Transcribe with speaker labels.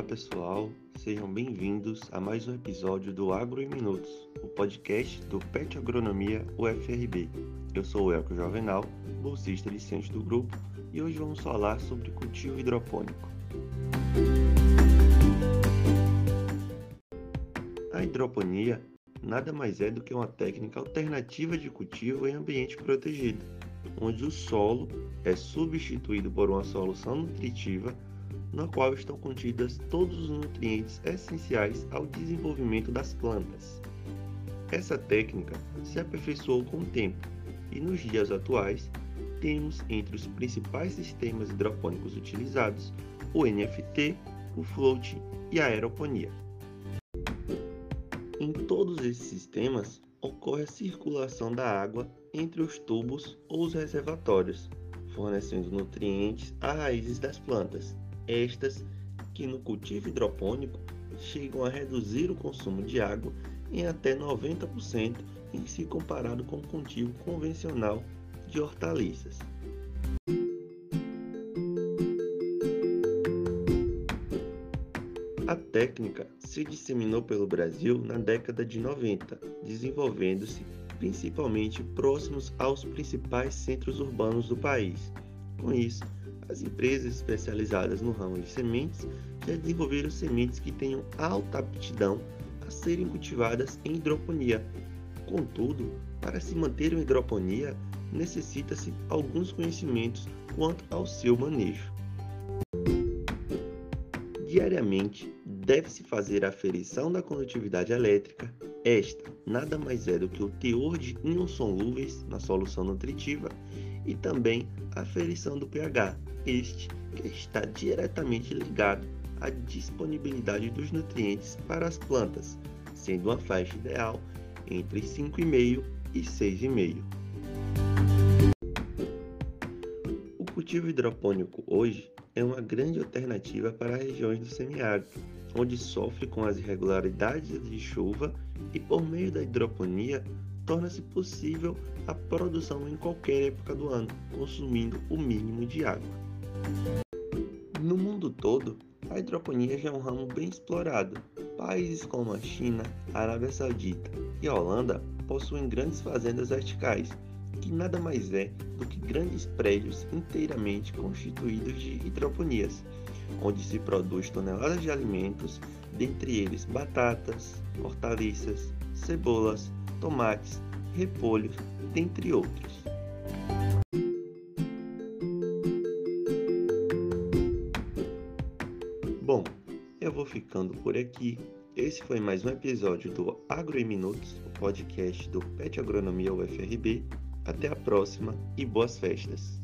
Speaker 1: Olá pessoal, sejam bem-vindos a mais um episódio do Agro em Minutos, o podcast do PET Agronomia UFRB. Eu sou o Elco Jovenal, bolsista licente do grupo, e hoje vamos falar sobre cultivo hidropônico. A hidroponia nada mais é do que uma técnica alternativa de cultivo em ambiente protegido, onde o solo é substituído por uma solução nutritiva na qual estão contidas todos os nutrientes essenciais ao desenvolvimento das plantas. Essa técnica se aperfeiçoou com o tempo e nos dias atuais temos entre os principais sistemas hidropônicos utilizados o NFT, o float e a aeroponia. Em todos esses sistemas ocorre a circulação da água entre os tubos ou os reservatórios, fornecendo nutrientes às raízes das plantas estas que no cultivo hidropônico chegam a reduzir o consumo de água em até 90% em se comparado com o cultivo convencional de hortaliças. A técnica se disseminou pelo Brasil na década de 90, desenvolvendo-se principalmente próximos aos principais centros urbanos do país. Com isso, as empresas especializadas no ramo de sementes já desenvolveram sementes que tenham alta aptidão a serem cultivadas em hidroponia. Contudo, para se manter em hidroponia, necessita-se alguns conhecimentos quanto ao seu manejo. Diariamente, deve-se fazer a aferição da condutividade elétrica. Esta nada mais é do que o teor de íons solúveis na solução nutritiva e também a aferição do pH, este que está diretamente ligado à disponibilidade dos nutrientes para as plantas, sendo uma faixa ideal entre 5,5 e 6,5. Cultivo hidropônico hoje é uma grande alternativa para regiões do semiárido, onde sofre com as irregularidades de chuva e por meio da hidroponia torna-se possível a produção em qualquer época do ano, consumindo o mínimo de água. No mundo todo, a hidroponia já é um ramo bem explorado. Países como a China, a Arábia Saudita e a Holanda possuem grandes fazendas verticais, que nada mais é do que grandes prédios inteiramente constituídos de hidroponias, onde se produz toneladas de alimentos, dentre eles batatas, hortaliças, cebolas, tomates, repolhos, dentre outros. Bom, eu vou ficando por aqui. Esse foi mais um episódio do Agro em Minutos, o podcast do PET Agronomia UFRB. Até a próxima e boas festas!